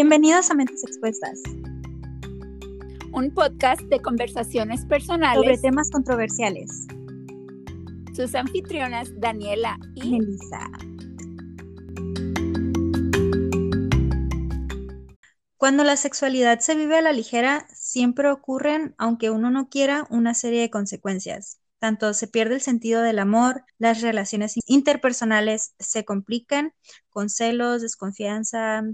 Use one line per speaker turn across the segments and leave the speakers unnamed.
Bienvenidos a Mentes Expuestas,
un podcast de conversaciones personales
sobre temas controversiales.
Sus anfitrionas Daniela y
Melissa. Cuando la sexualidad se vive a la ligera, siempre ocurren, aunque uno no quiera, una serie de consecuencias. Tanto se pierde el sentido del amor, las relaciones interpersonales se complican con celos, desconfianza,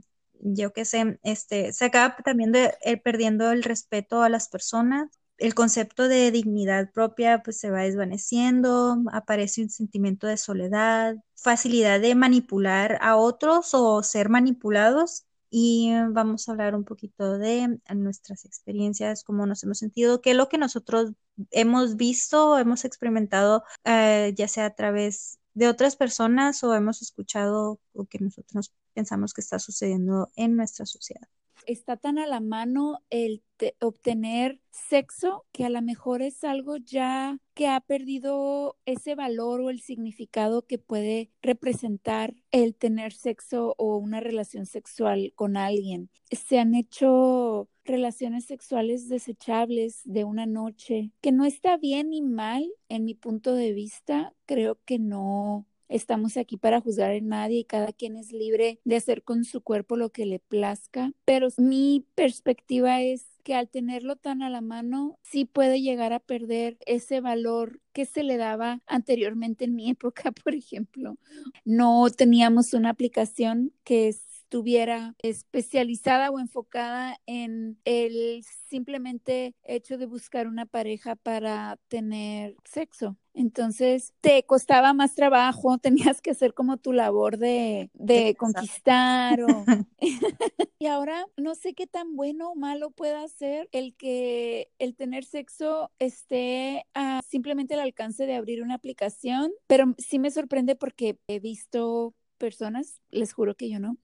yo qué sé, este, se acaba también de, eh, perdiendo el respeto a las personas. El concepto de dignidad propia pues se va desvaneciendo, aparece un sentimiento de soledad, facilidad de manipular a otros o ser manipulados y vamos a hablar un poquito de nuestras experiencias, cómo nos hemos sentido, qué es lo que nosotros hemos visto, hemos experimentado, eh, ya sea a través de otras personas o hemos escuchado o que nosotros pensamos que está sucediendo en nuestra sociedad.
Está tan a la mano el obtener sexo que a lo mejor es algo ya que ha perdido ese valor o el significado que puede representar el tener sexo o una relación sexual con alguien. Se han hecho relaciones sexuales desechables de una noche, que no está bien ni mal en mi punto de vista, creo que no estamos aquí para juzgar a nadie y cada quien es libre de hacer con su cuerpo lo que le plazca, pero mi perspectiva es que al tenerlo tan a la mano, sí puede llegar a perder ese valor que se le daba anteriormente en mi época, por ejemplo. No teníamos una aplicación que es estuviera especializada o enfocada en el simplemente hecho de buscar una pareja para tener sexo. Entonces te costaba más trabajo, tenías que hacer como tu labor de, de conquistar. y ahora no sé qué tan bueno o malo pueda ser el que el tener sexo esté a simplemente al alcance de abrir una aplicación, pero sí me sorprende porque he visto personas, les juro que yo no,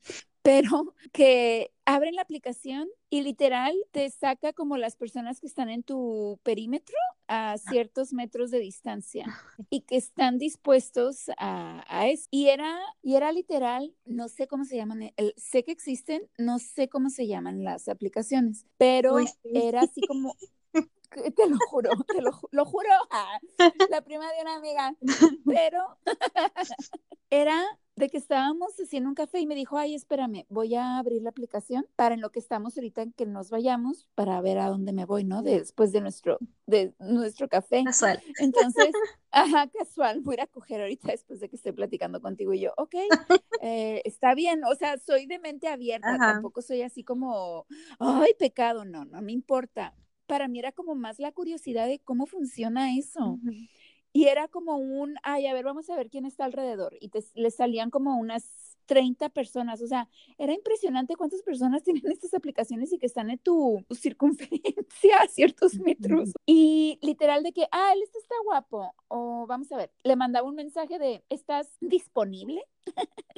pero que abren la aplicación y literal te saca como las personas que están en tu perímetro a ciertos metros de distancia y que están dispuestos a, eso. Y era, y era literal, no sé cómo se llaman, sé que existen, no sé cómo se llaman las aplicaciones, pero era así como, te lo juro, te lo, lo juro, ah, la prima de una amiga, pero era de que estábamos haciendo un café y me dijo, ay, espérame, voy a abrir la aplicación para en lo que estamos ahorita en que nos vayamos para ver a dónde me voy, ¿no? Después de nuestro, de nuestro café.
Casual.
Entonces, ajá, casual, voy a coger ahorita después de que estoy platicando contigo y yo, ok, eh, está bien, o sea, soy de mente abierta, tampoco soy así como, ay, pecado, no, no me importa. Para mí era como más la curiosidad de cómo funciona eso. Y era como un, ay, a ver, vamos a ver quién está alrededor. Y te, le salían como unas 30 personas. O sea, era impresionante cuántas personas tienen estas aplicaciones y que están en tu circunferencia a ciertos metros. Y literal de que, ah, él este está guapo. O vamos a ver, le mandaba un mensaje de, ¿estás disponible?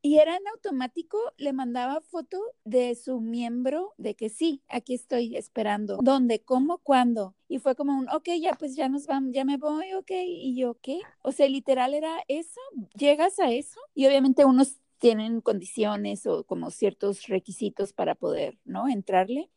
y era en automático, le mandaba foto de su miembro de que sí, aquí estoy esperando. ¿Dónde? ¿Cómo? ¿Cuándo? Y fue como un, ok, ya pues ya nos vamos, ya me voy, ok. Y yo, ¿qué? O sea, literal era eso, llegas a eso. Y obviamente unos tienen condiciones o como ciertos requisitos para poder, ¿no? Entrarle.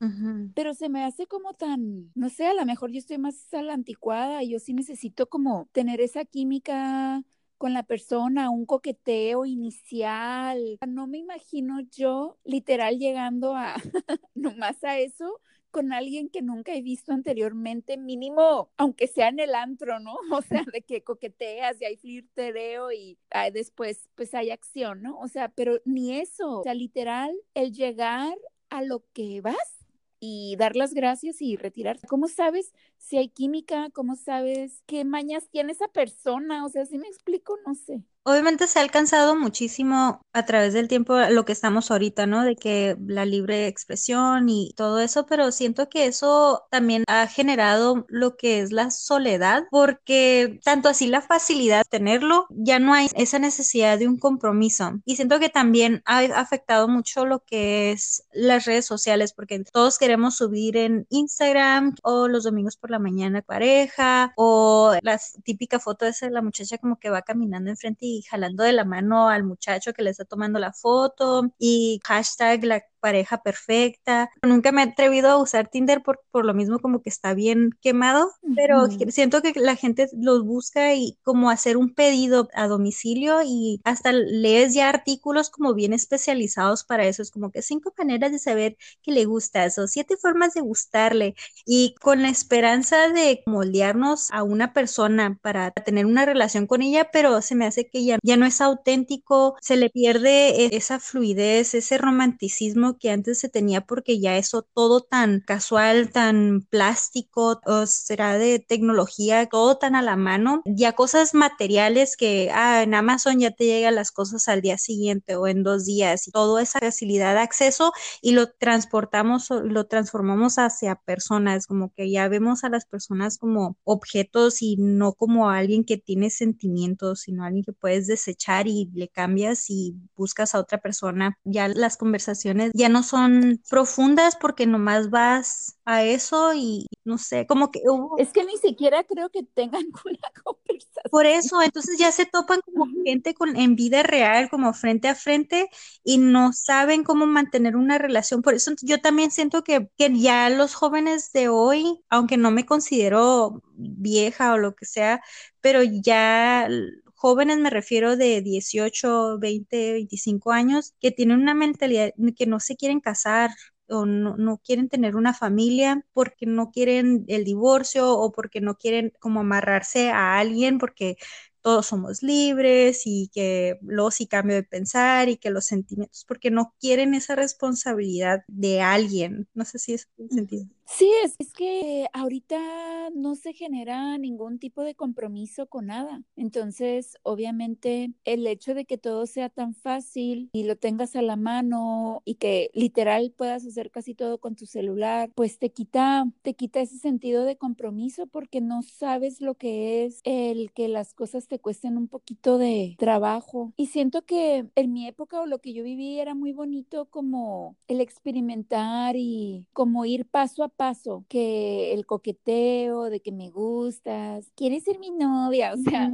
Pero se me hace como tan, no sé, a lo mejor yo estoy más a la anticuada y yo sí necesito como tener esa química con la persona, un coqueteo inicial. No me imagino yo literal llegando a nomás a eso con alguien que nunca he visto anteriormente, mínimo, aunque sea en el antro, ¿no? O sea, de que coqueteas y hay flirtereo y después pues hay acción, ¿no? O sea, pero ni eso, o sea, literal, el llegar a lo que vas y dar las gracias y retirarse. ¿Cómo sabes si hay química? ¿Cómo sabes qué mañas tiene esa persona? O sea, si me explico, no sé.
Obviamente se ha alcanzado muchísimo a través del tiempo lo que estamos ahorita, ¿no? De que la libre expresión y todo eso, pero siento que eso también ha generado lo que es la soledad, porque tanto así la facilidad de tenerlo, ya no hay esa necesidad de un compromiso. Y siento que también ha afectado mucho lo que es las redes sociales, porque todos queremos subir en Instagram o los domingos por la mañana pareja o la típica foto de la muchacha como que va caminando enfrente y jalando de la mano al muchacho que le está tomando la foto y hashtag la pareja perfecta. Nunca me he atrevido a usar Tinder por, por lo mismo como que está bien quemado, pero siento que la gente los busca y como hacer un pedido a domicilio y hasta lees ya artículos como bien especializados para eso. Es como que cinco maneras de saber que le gustas o siete formas de gustarle y con la esperanza de moldearnos a una persona para tener una relación con ella, pero se me hace que ya, ya no es auténtico, se le pierde e, esa fluidez, ese romanticismo que antes se tenía porque ya eso todo tan casual, tan plástico, o será de tecnología, todo tan a la mano, ya cosas materiales que ah, en Amazon ya te llegan las cosas al día siguiente o en dos días y toda esa facilidad de acceso y lo transportamos, lo transformamos hacia personas, como que ya vemos a las personas como objetos y no como alguien que tiene sentimientos, sino alguien que puedes desechar y le cambias y buscas a otra persona. Ya las conversaciones ya no son profundas porque nomás vas a eso y no sé, como que
Es que ni siquiera creo que tengan una conversación.
Por eso, entonces ya se topan como gente con, en vida real, como frente a frente y no saben cómo mantener una relación. Por eso yo también siento que, que ya los jóvenes de hoy, aunque no me considero vieja o lo que sea, pero ya jóvenes me refiero de 18, 20, 25 años, que tienen una mentalidad que no se quieren casar o no, no, quieren tener una familia porque no quieren el divorcio o porque no quieren como amarrarse a alguien porque todos somos libres y que luego sí cambio de pensar y que los sentimientos, porque no quieren esa responsabilidad de alguien. No sé si eso tiene sentido.
Sí, es, es, que ahorita no se genera ningún tipo de compromiso con nada. Entonces, obviamente, el hecho de que todo sea tan fácil y lo tengas a la mano y que literal puedas hacer casi todo con tu celular, pues te quita, te quita ese sentido de compromiso porque no sabes lo que es el que las cosas te cuesten un poquito de trabajo. Y siento que en mi época o lo que yo viví era muy bonito como el experimentar y como ir paso a paso que el coqueteo de que me gustas, quieres ser mi novia, o sea.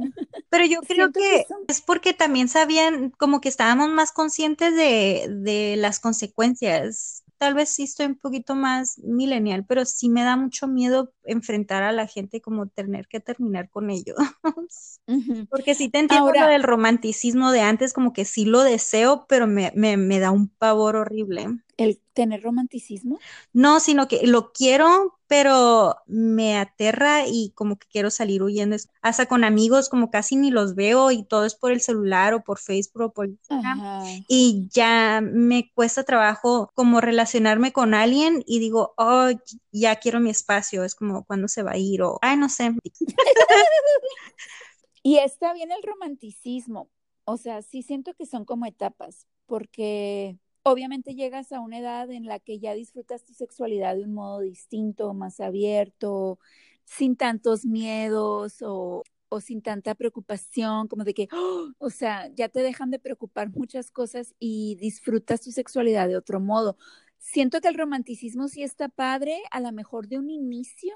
Pero yo creo que, es porque también sabían como que estábamos más conscientes de, de las consecuencias tal vez sí estoy un poquito más millennial, pero sí me da mucho miedo enfrentar a la gente como tener que terminar con ellos. Porque sí te entiendo lo del romanticismo de antes, como que sí lo deseo, pero me, me, me da un pavor horrible.
¿El tener romanticismo?
No, sino que lo quiero, pero me aterra y como que quiero salir huyendo. Hasta con amigos, como casi ni los veo y todo es por el celular o por Facebook o por Instagram. Y ya me cuesta trabajo como relacionarme con alguien y digo, oh, ya quiero mi espacio. Es como cuando se va a ir o, ay, no sé.
y está bien el romanticismo. O sea, sí siento que son como etapas, porque obviamente llegas a una edad en la que ya disfrutas tu sexualidad de un modo distinto, más abierto, sin tantos miedos o, sin tanta preocupación, como de que, ¡oh! o sea, ya te dejan de preocupar muchas cosas y disfrutas tu sexualidad de otro modo. Siento que el romanticismo sí está padre, a lo mejor de un inicio,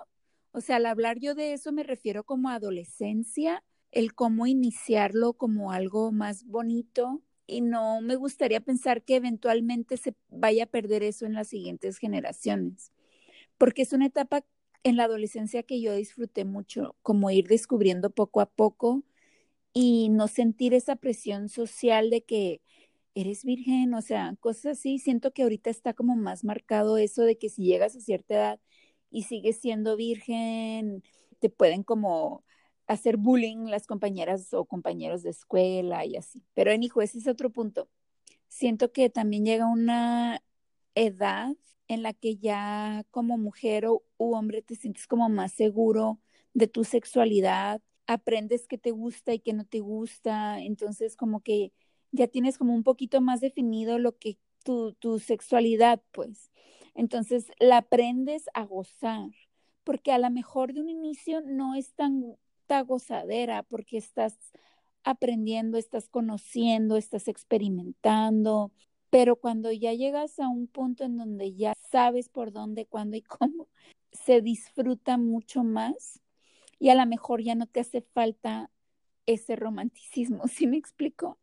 o sea, al hablar yo de eso me refiero como a adolescencia, el cómo iniciarlo como algo más bonito, y no me gustaría pensar que eventualmente se vaya a perder eso en las siguientes generaciones, porque es una etapa en la adolescencia que yo disfruté mucho, como ir descubriendo poco a poco y no sentir esa presión social de que eres virgen, o sea, cosas así. Siento que ahorita está como más marcado eso de que si llegas a cierta edad y sigues siendo virgen, te pueden como hacer bullying las compañeras o compañeros de escuela y así. Pero en hijo, ese es otro punto. Siento que también llega una edad en la que ya como mujer o, u hombre te sientes como más seguro de tu sexualidad, aprendes que te gusta y que no te gusta, entonces como que ya tienes como un poquito más definido lo que tu, tu sexualidad, pues. Entonces la aprendes a gozar, porque a lo mejor de un inicio no es tan gozadera porque estás aprendiendo, estás conociendo, estás experimentando, pero cuando ya llegas a un punto en donde ya sabes por dónde, cuándo y cómo, se disfruta mucho más y a lo mejor ya no te hace falta ese romanticismo, ¿sí me explico?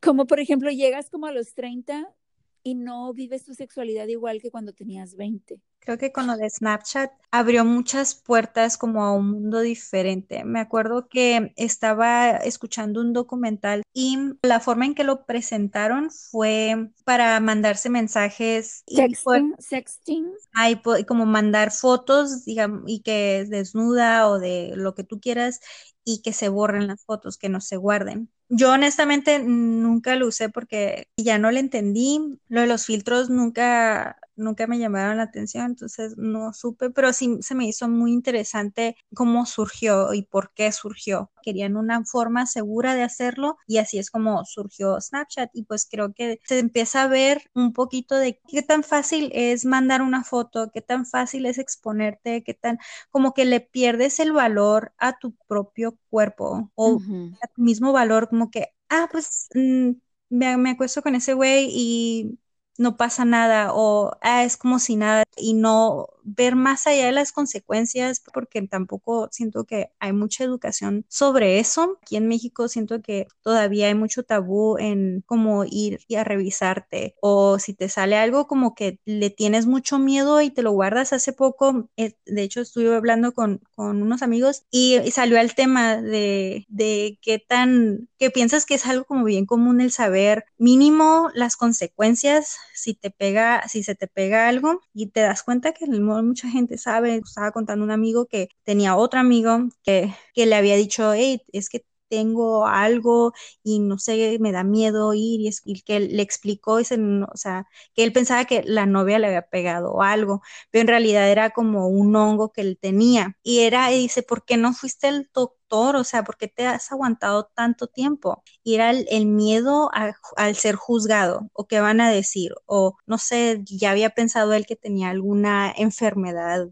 Como por ejemplo llegas como a los 30 y no vives tu sexualidad igual que cuando tenías 20.
Creo que con lo de Snapchat abrió muchas puertas como a un mundo diferente. Me acuerdo que estaba escuchando un documental y la forma en que lo presentaron fue para mandarse mensajes y
Sexting, sexting.
Ay, como mandar fotos, digamos, y que es desnuda o de lo que tú quieras y que se borren las fotos, que no se guarden. Yo honestamente nunca lo usé porque ya no le entendí. Lo de los filtros nunca nunca me llamaron la atención, entonces no supe, pero sí se me hizo muy interesante cómo surgió y por qué surgió. Querían una forma segura de hacerlo y así es como surgió Snapchat y pues creo que se empieza a ver un poquito de qué tan fácil es mandar una foto, qué tan fácil es exponerte, qué tan como que le pierdes el valor a tu propio cuerpo o a tu mismo valor, como que, ah, pues mm, me, me acuesto con ese güey y no pasa nada o ah, es como si nada y no ver más allá de las consecuencias porque tampoco siento que hay mucha educación sobre eso. Aquí en México siento que todavía hay mucho tabú en cómo ir y a revisarte o si te sale algo como que le tienes mucho miedo y te lo guardas. Hace poco, eh, de hecho, estuve hablando con, con unos amigos y, salió el tema de, de qué tan, que piensas que es algo como bien común el saber mínimo las consecuencias si te pega, si se te pega algo y te das cuenta que el mucha gente sabe. Estaba contando un amigo que tenía otro amigo que, que le había dicho, hey, es que tengo algo y no sé, me da miedo ir y, es, que le explicó, ese, o sea, que él pensaba que la novia le había pegado algo, pero en realidad era como un hongo que él tenía y era, y dice, ¿por qué no fuiste el doctor? O sea, ¿por qué te has aguantado tanto tiempo? Y era el, miedo al ser juzgado o qué van a decir o no sé, ya había pensado él que tenía alguna enfermedad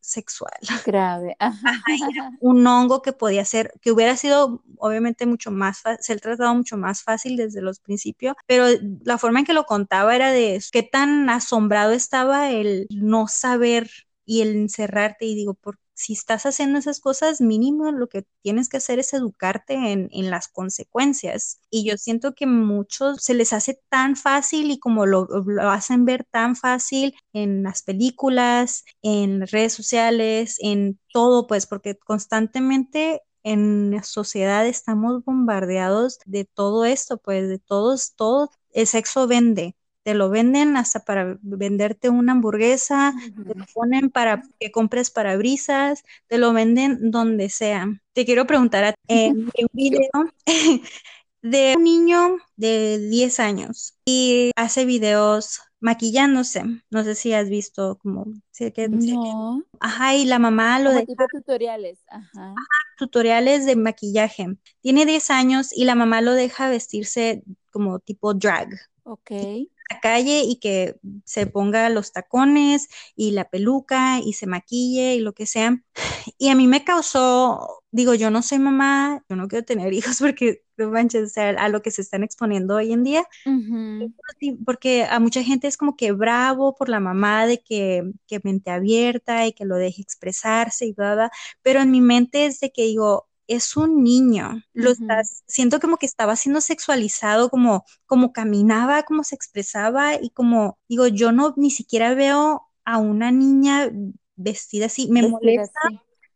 sexual.
Grave.
un hongo que podía ser, que hubiera sido obviamente mucho más fácil, ser tratado mucho más fácil desde los principios, pero la forma en que lo contaba era de qué tan asombrado estaba el no saber y el encerrarte y digo, ¿por si estás haciendo esas cosas, mínimo lo que tienes que hacer es educarte en, las consecuencias. Y yo siento que muchos se les hace tan fácil y como lo, lo, hacen ver tan fácil en las películas, en redes sociales, en todo, pues porque constantemente en la sociedad estamos bombardeados de todo esto, pues de todos, todo el sexo vende te lo venden hasta para venderte una hamburguesa, te lo ponen para que compres parabrisas, te lo venden donde sea. Te quiero preguntar a en un video de un niño de 10 años y hace videos maquillándose. No sé si has visto como
no.
Ajá, y la mamá lo
de tutoriales, ajá.
tutoriales de maquillaje. Tiene 10 años y la mamá lo deja vestirse como tipo drag.
Ok
la calle y que se ponga los tacones y la peluca y se maquille y lo que sea. Y a mí me causó, digo, yo no soy mamá, yo no quiero tener hijos porque, no manches, a lo que se están exponiendo hoy en día. Porque a mucha gente es como que bravo por la mamá de que, que mente abierta y que lo deje expresarse y bla, pero en mi mente es de que digo, es un niño, lo estás, siento como que estaba siendo sexualizado, como, como caminaba, como se expresaba y como, digo, yo no ni siquiera veo a una niña vestida así, me molesta.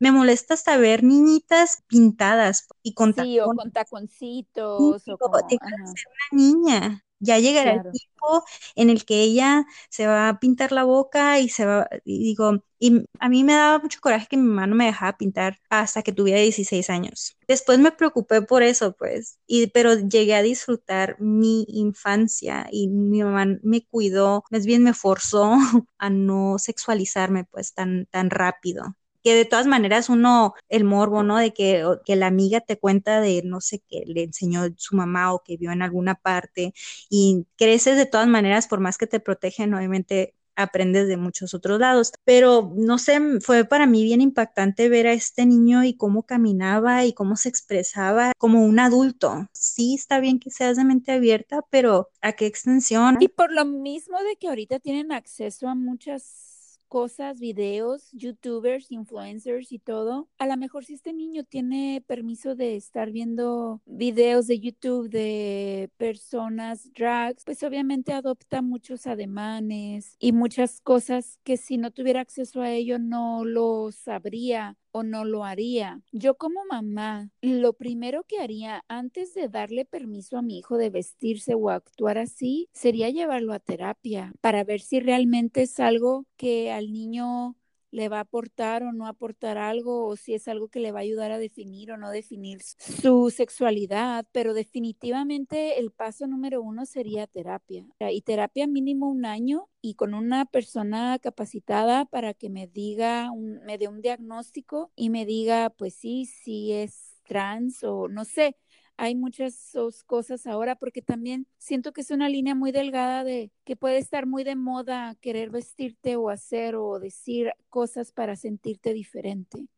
Me molesta hasta ver niñitas pintadas y con
sí, o con taconcitos. o como,
ser una niña. Ya llegará el tiempo en el que ella se va a pintar la boca y se va, y digo, y a mí me daba mucho coraje que mi mamá no me dejaba pintar hasta que tuviera 16 años. Después me preocupé por eso, pues, y, pero llegué a disfrutar mi infancia y mi mamá me cuidó, más bien me forzó a no sexualizarme, pues, tan, tan rápido que de todas maneras uno, el morbo, ¿no? De que, que la amiga te cuenta de, no sé, qué le enseñó su mamá o que vio en alguna parte y creces de todas maneras, por más que te protegen, obviamente aprendes de muchos otros lados. Pero no sé, fue para mí bien impactante ver a este niño y cómo caminaba y cómo se expresaba como un adulto. Sí, está bien que seas de mente abierta, pero ¿a qué extensión?
Y por lo mismo de que ahorita tienen acceso a muchas cosas, videos, youtubers, influencers y todo. A lo mejor si este niño tiene permiso de estar viendo videos de YouTube de personas drags, pues obviamente adopta muchos ademanes y muchas cosas que si no tuviera acceso a ello no lo sabría o no lo haría. Yo como mamá, lo primero que haría antes de darle permiso a mi hijo de vestirse o actuar así sería llevarlo a terapia para ver si realmente es algo que al niño le va a aportar o no aportar algo, o si es algo que le va a ayudar a definir o no definir su sexualidad, pero definitivamente el paso número uno sería terapia. Y terapia mínimo un año y con una persona capacitada para que me diga, me dé un diagnóstico y me diga, pues sí, si es trans o no sé, hay muchas cosas ahora porque también siento que es una línea muy delgada de que puede estar muy de moda querer vestirte o hacer o decir cosas para sentirte diferente.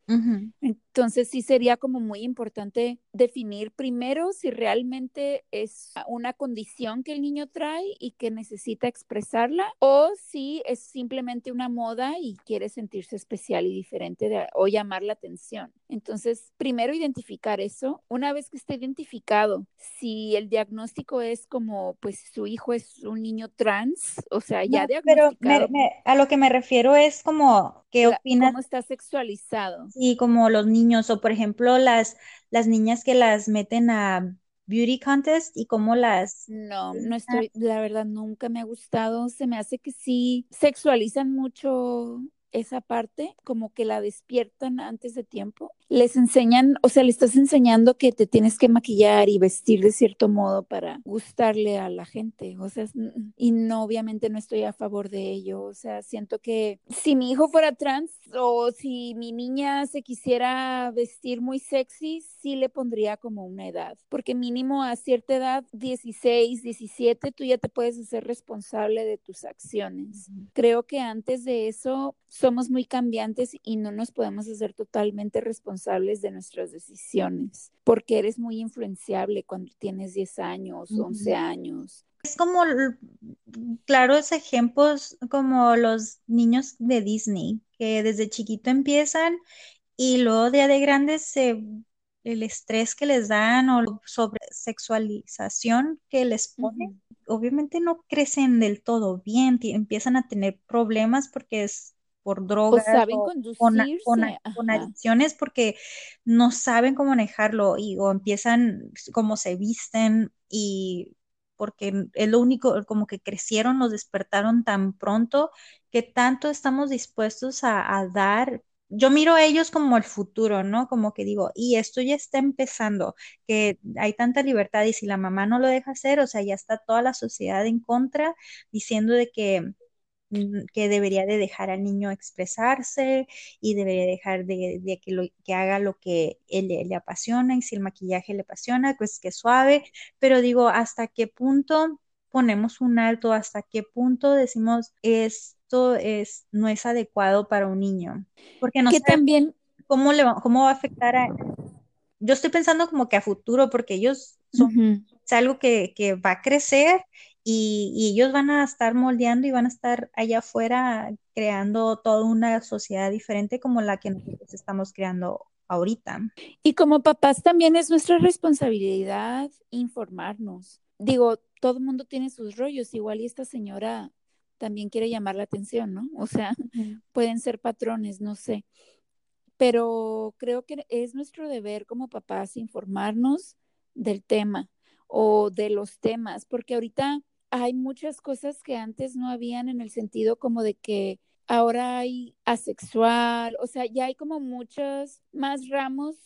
Entonces sí sería como muy importante definir primero si realmente es una condición que el niño trae y que necesita expresarla o si es simplemente una moda y quiere sentirse especial y diferente o llamar la atención. Entonces, primero identificar eso. Una vez que esté identificado, si el diagnóstico es como, pues su hijo es un niño trans, o sea, ya diagnosticado.
Pero a lo que me refiero es como, ¿qué opinas?
¿Cómo está sexualizado?
y como los niños, o por ejemplo, las, las niñas que las meten a beauty contest y cómo las...
No, no estoy, la verdad nunca me ha gustado, se me hace que sí sexualizan mucho esa parte, como que la despiertan antes de tiempo. Les enseñan, o sea, le estás enseñando que te tienes que maquillar y vestir de cierto modo para gustarle a la gente, o sea, y no, obviamente no estoy a favor de ello, o sea, siento que si mi hijo fuera trans o si mi niña se quisiera vestir muy sexy, sí le pondría como una edad, porque mínimo a cierta edad, 16, 17, tú ya te puedes hacer responsable de tus acciones. Creo que antes de eso somos muy cambiantes y no nos podemos hacer totalmente responsables de nuestras decisiones, porque eres muy influenciable cuando tienes 10 años, 11 años.
Es como claros ejemplos como los niños de Disney, que desde chiquito empiezan y luego día de grandes se el estrés que les dan o sobre sexualización que les ponen, obviamente no crecen del todo bien, empiezan a tener problemas porque es por drogas
o,
con, adicciones porque no saben cómo manejarlo y o empiezan cómo se visten y porque es lo único, como que crecieron, los despertaron tan pronto que tanto estamos dispuestos a, a dar yo miro a ellos como el futuro, ¿no? Como que digo, y esto ya está empezando, que hay tanta libertad y si la mamá no lo deja hacer, o sea, ya está toda la sociedad en contra diciendo de que que debería de dejar al niño expresarse y debería dejar de, que, lo, que haga lo que él, le apasiona y si el maquillaje le apasiona, pues que suave, pero digo, ¿hasta qué punto ponemos un alto? ¿Hasta qué punto decimos esto es, no es adecuado para un niño? Porque no
sé también
cómo, le va, cómo va a afectar a... Yo estoy pensando como que a futuro, porque ellos son, es algo que, que va a crecer y, ellos van a estar moldeando y van a estar allá afuera creando toda una sociedad diferente como la que nosotros estamos creando ahorita.
Y como papás también es nuestra responsabilidad informarnos. Digo, todo el mundo tiene sus rollos, igual y esta señora también quiere llamar la atención, ¿no? O sea, pueden ser patrones, no sé. Pero creo que es nuestro deber como papás informarnos del tema o de los temas, porque ahorita hay muchas cosas que antes no habían en el sentido como de que ahora hay asexual, o sea, ya hay como muchos más ramos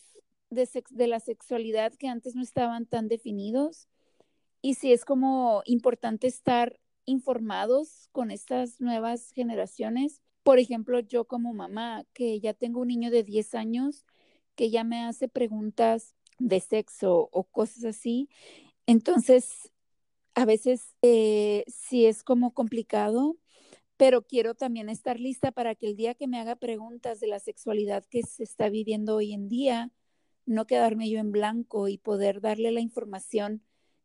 de, de la sexualidad que antes no estaban tan definidos. Y sí es como importante estar informados con estas nuevas generaciones. Por ejemplo, yo como mamá, que ya tengo un niño de 10 años, que ya me hace preguntas de sexo o cosas así. Entonces, a veces eh, sí es como complicado, pero quiero también estar lista para que el día que me haga preguntas de la sexualidad que se está viviendo hoy en día, no quedarme yo en blanco y poder darle la información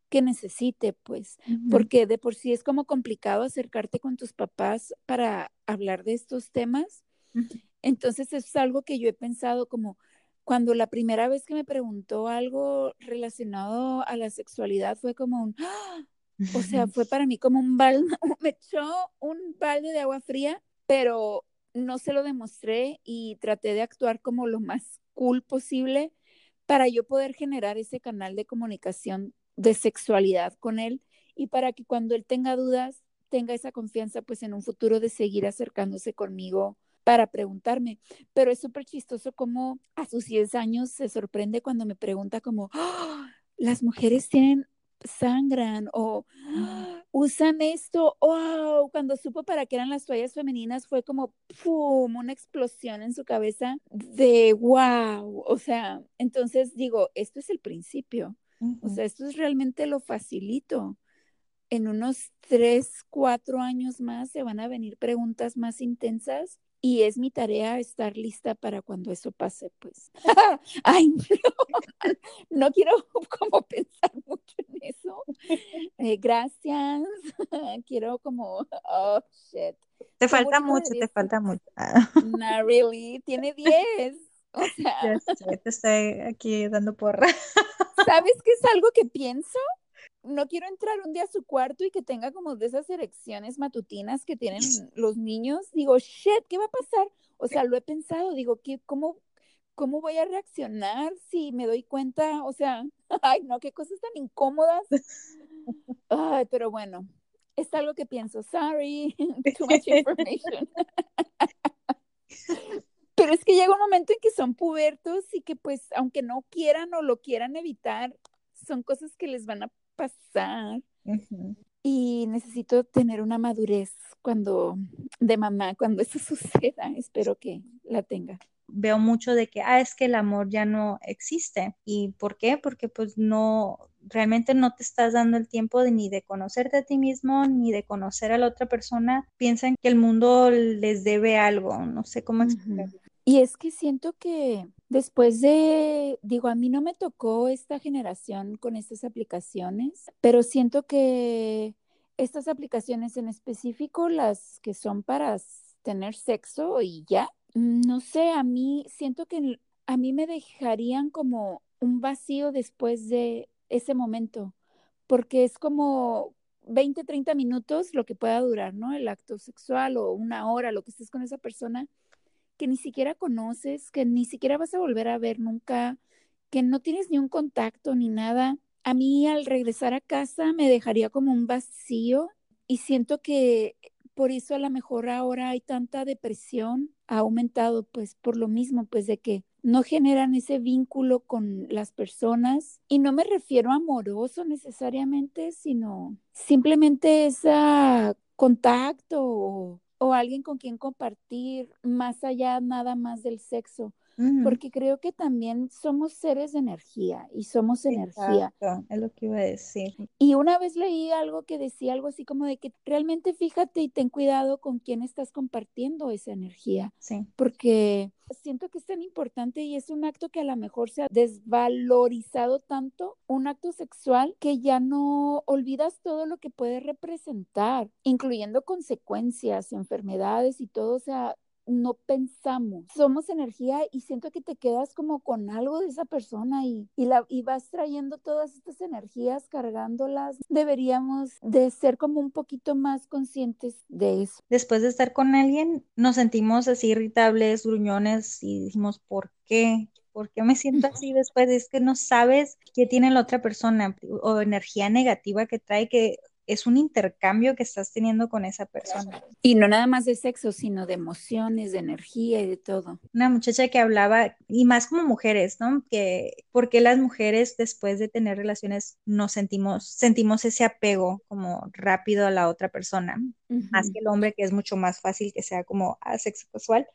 que necesite, pues, porque de por sí es como complicado acercarte con tus papás para hablar de estos temas. Entonces es algo que yo he pensado como cuando la primera vez que me preguntó algo relacionado a la sexualidad fue como un, ¡ah! O sea, fue para mí como un balde, me echó un balde de agua fría, pero no se lo demostré y traté de actuar como lo más cool posible para yo poder generar ese canal de comunicación de sexualidad con él y para que cuando él tenga dudas, tenga esa confianza pues en un futuro de seguir acercándose conmigo para preguntarme. Pero es súper chistoso como a sus 10 años se sorprende cuando me pregunta como, ¡Ah! las mujeres tienen sangran o ¡Ah! usan esto, wow, cuando supo para qué eran las toallas femeninas fue como ¡pum! una explosión en su cabeza de wow, o sea, entonces digo, esto es el principio, o sea, esto es realmente lo facilito. En unos tres, cuatro años más se van a venir preguntas más intensas y es mi tarea estar lista para cuando eso pase, pues. Ay, no, no quiero como pensar mucho en eso. Eh, gracias. quiero como, oh, shit.
Te falta mucho, te falta mucho.
No, really, tiene 10. O sea,
te estoy aquí dando porra.
¿Sabes qué es algo que pienso? No quiero entrar un día a su cuarto y que tenga como de esas erecciones matutinas que tienen los niños. Digo, shit, ¿qué va a pasar? O sea, lo he pensado, digo, ¿qué, cómo, ¿cómo voy a reaccionar si me doy cuenta? O sea, ay, no, qué cosas tan incómodas. Ay, pero bueno, es algo que pienso. Sorry, too much information. pero es que llega un momento en que son pubertos y que pues, aunque no quieran o lo quieran evitar, son cosas que les van a pasar. Y necesito tener una madurez cuando, de mamá, cuando eso suceda. Espero que la tenga.
Veo mucho de que, ah, es que el amor ya no existe. ¿Y por qué? Porque pues no, realmente no te estás dando el tiempo de, ni de conocerte a ti mismo, ni de conocer a la otra persona. Piensan que el mundo les debe algo. No sé cómo explicarlo.
Y es que siento que después de, digo, a mí no me tocó esta generación con estas aplicaciones, pero siento que estas aplicaciones en específico, las que son para tener sexo y ya, no sé, a mí siento que a mí me dejarían como un vacío después de ese momento, porque es como 20, 30 minutos lo que pueda durar, ¿no? El acto sexual o una hora, lo que estés con esa persona que ni siquiera conoces, que ni siquiera vas a volver a ver nunca, que no tienes ni un contacto ni nada. A mí al regresar a casa me dejaría como un vacío y siento que por eso a lo mejor ahora hay tanta depresión, ha aumentado pues por lo mismo, pues de que no generan ese vínculo con las personas y no me refiero a amoroso necesariamente, sino simplemente ese contacto alguien con quien compartir más allá nada más del sexo, porque creo que también somos seres de energía y somos energía.
es lo que iba a decir.
Y una vez leí algo que decía algo así como de que realmente fíjate y ten cuidado con quién estás compartiendo esa energía.
Sí.
Porque siento que es tan importante y es un acto que a lo mejor se ha desvalorizado tanto, un acto sexual que ya no olvidas todo lo que puede representar, incluyendo consecuencias, enfermedades y todo, o sea, no pensamos. Somos energía y siento que te quedas como con algo de esa persona y, y, la, y vas trayendo todas estas energías, cargándolas. Deberíamos de ser como un poquito más conscientes de eso.
Después de estar con alguien, nos sentimos así irritables, gruñones y dijimos, ¿por qué? ¿Por qué me siento así después? Es que no sabes qué tiene la otra persona o energía negativa que trae que es un intercambio que estás teniendo con esa persona.
Y no nada más de sexo, sino de emociones, de energía y de todo.
Una muchacha que hablaba, y más como mujeres, ¿no? Que porque las mujeres después de tener relaciones nos sentimos, sentimos ese apego como rápido a la otra persona, más que el hombre que es mucho más fácil que sea como asexual.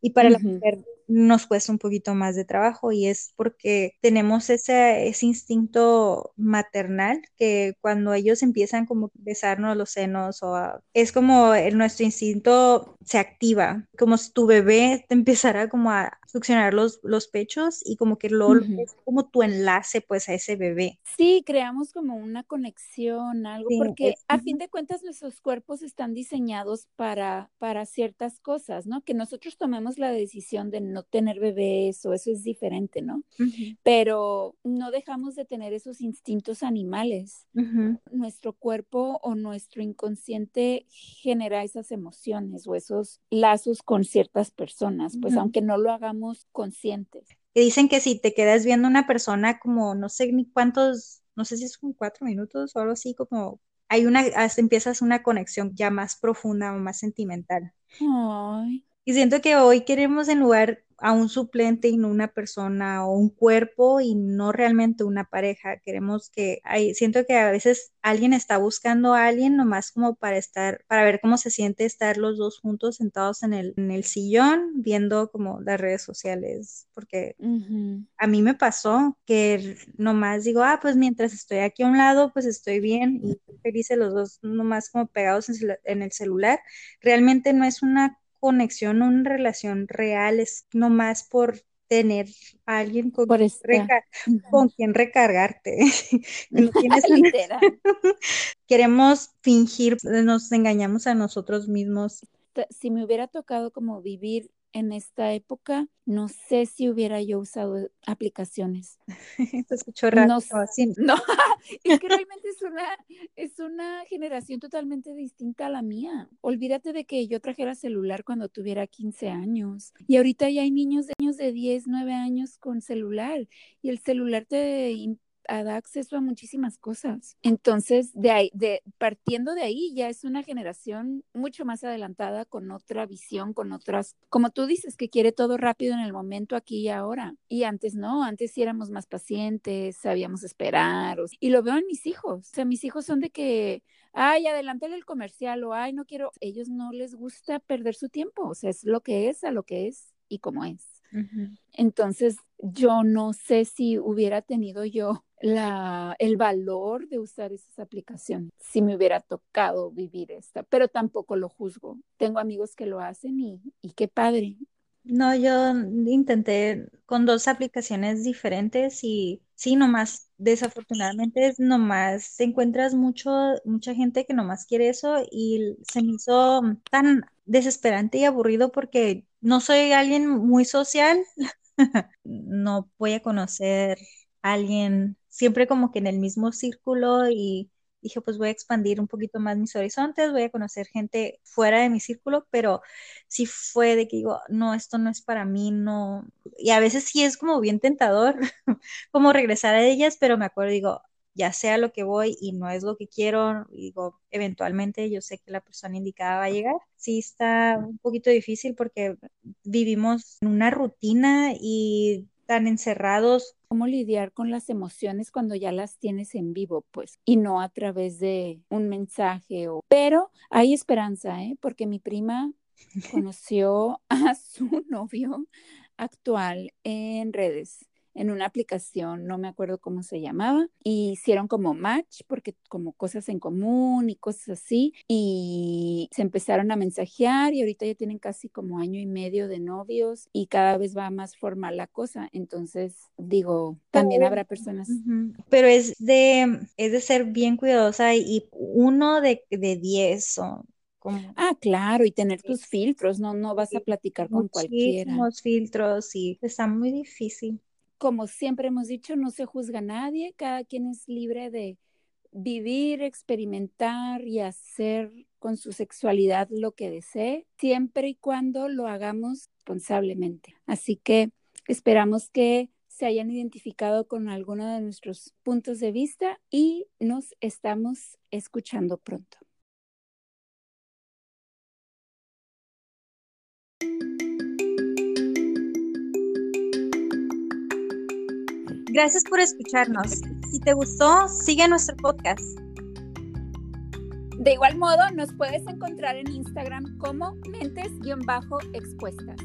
Y para la mujer nos cuesta un poquito más de trabajo y es porque tenemos ese, ese instinto maternal que cuando ellos empiezan como a besarnos los senos o es como nuestro instinto se activa, como si tu bebé te empezara como a succionar los, los pechos y como que lo es como tu enlace pues a ese bebé.
Sí, creamos como una conexión, algo, porque a fin de cuentas nuestros cuerpos están diseñados para, para ciertas cosas, ¿no? Que nosotros tomemos la decisión de no tener bebés o eso es diferente, ¿no? Pero no dejamos de tener esos instintos animales. Nuestro cuerpo o nuestro inconsciente genera esas emociones o esos lazos con ciertas personas, pues aunque no lo hagamos conscientes.
Que dicen que si te quedas viendo una persona como no sé ni cuántos, no sé si es como cuatro minutos o algo así, como hay una, hasta empiezas una conexión ya más profunda o más sentimental.
Ay.
Y siento que hoy queremos en lugar a un suplente y no una persona o un cuerpo y no realmente una pareja. Queremos que hay, siento que a veces alguien está buscando a alguien nomás como para estar, para ver cómo se siente estar los dos juntos sentados en el, en el sillón viendo como las redes sociales, porque a mí me pasó que nomás digo, ah, pues mientras estoy aquí a un lado, pues estoy bien y felices los dos nomás como pegados en el celular. Realmente no es una conexión, una relación real, es nomás por tener a alguien con, con quien recargarte. Queremos fingir, nos engañamos a nosotros mismos.
Si me hubiera tocado como vivir en esta época, no sé si hubiera yo usado aplicaciones.
Te escucho raro.
No, no, es que realmente es una, es una generación totalmente distinta a la mía. Olvídate de que yo trajera celular cuando tuviera 15 años. Y ahorita ya hay niños de, niños de 10, 9 años con celular. Y el celular te da acceso a muchísimas cosas. Entonces, de ahí, de, partiendo de ahí, ya es una generación mucho más adelantada, con otra visión, con otras, como tú dices, que quiere todo rápido en el momento, aquí y ahora. Y antes no, antes sí éramos más pacientes, sabíamos esperar. y lo veo en mis hijos. O sea, mis hijos son de que, ay, adelántale el comercial o ay, no quiero. Ellos no les gusta perder su tiempo. O sea, es lo que es, a lo que es y como es. Entonces, yo no sé si hubiera tenido yo la, el valor de usar esas aplicaciones si me hubiera tocado vivir esta, pero tampoco lo juzgo. Tengo amigos que lo hacen y, y qué padre.
No, yo intenté con dos aplicaciones diferentes y sí, nomás, desafortunadamente, nomás encuentras mucho, mucha gente que nomás quiere eso y se me hizo tan desesperante y aburrido porque no soy alguien muy social, no voy a conocer a alguien siempre como que en el mismo círculo y dije, pues voy a expandir un poquito más mis horizontes, voy a conocer gente fuera de mi círculo, pero sí fue de que digo, no, esto no es para mí, no. Y a veces sí es como bien tentador, como regresar a ellas, pero me acuerdo, digo, ya sea lo que voy y no es lo que quiero, digo, eventualmente yo sé que la persona indicada va a llegar. Sí está un poquito difícil porque vivimos en una rutina y tan encerrados.
¿Cómo lidiar con las emociones cuando ya las tienes en vivo, pues, y no a través de un mensaje? O... Pero hay esperanza, ¿eh? Porque mi prima conoció a su novio actual en redes en una aplicación, no me acuerdo cómo se llamaba, y hicieron como match, porque como cosas en común y cosas así, y se empezaron a mensajear y ahorita ya tienen casi como año y medio de novios y cada vez va más formal la cosa, entonces digo, también habrá personas.
Pero es de, es de ser bien cuidadosa y uno de, de diez o
Ah, claro, y tener tus filtros, no, no vas a platicar con cualquiera.
Muchísimos filtros y está muy difícil
como siempre hemos dicho, no se juzga a nadie, cada quien es libre de vivir, experimentar y hacer con su sexualidad lo que desee, siempre y cuando lo hagamos responsablemente. Así que esperamos que se hayan identificado con alguno de nuestros puntos de vista y nos estamos escuchando pronto.
Gracias por escucharnos. Si te gustó, sigue nuestro podcast.
De igual modo, nos puedes encontrar en Instagram como mentes-expuestas.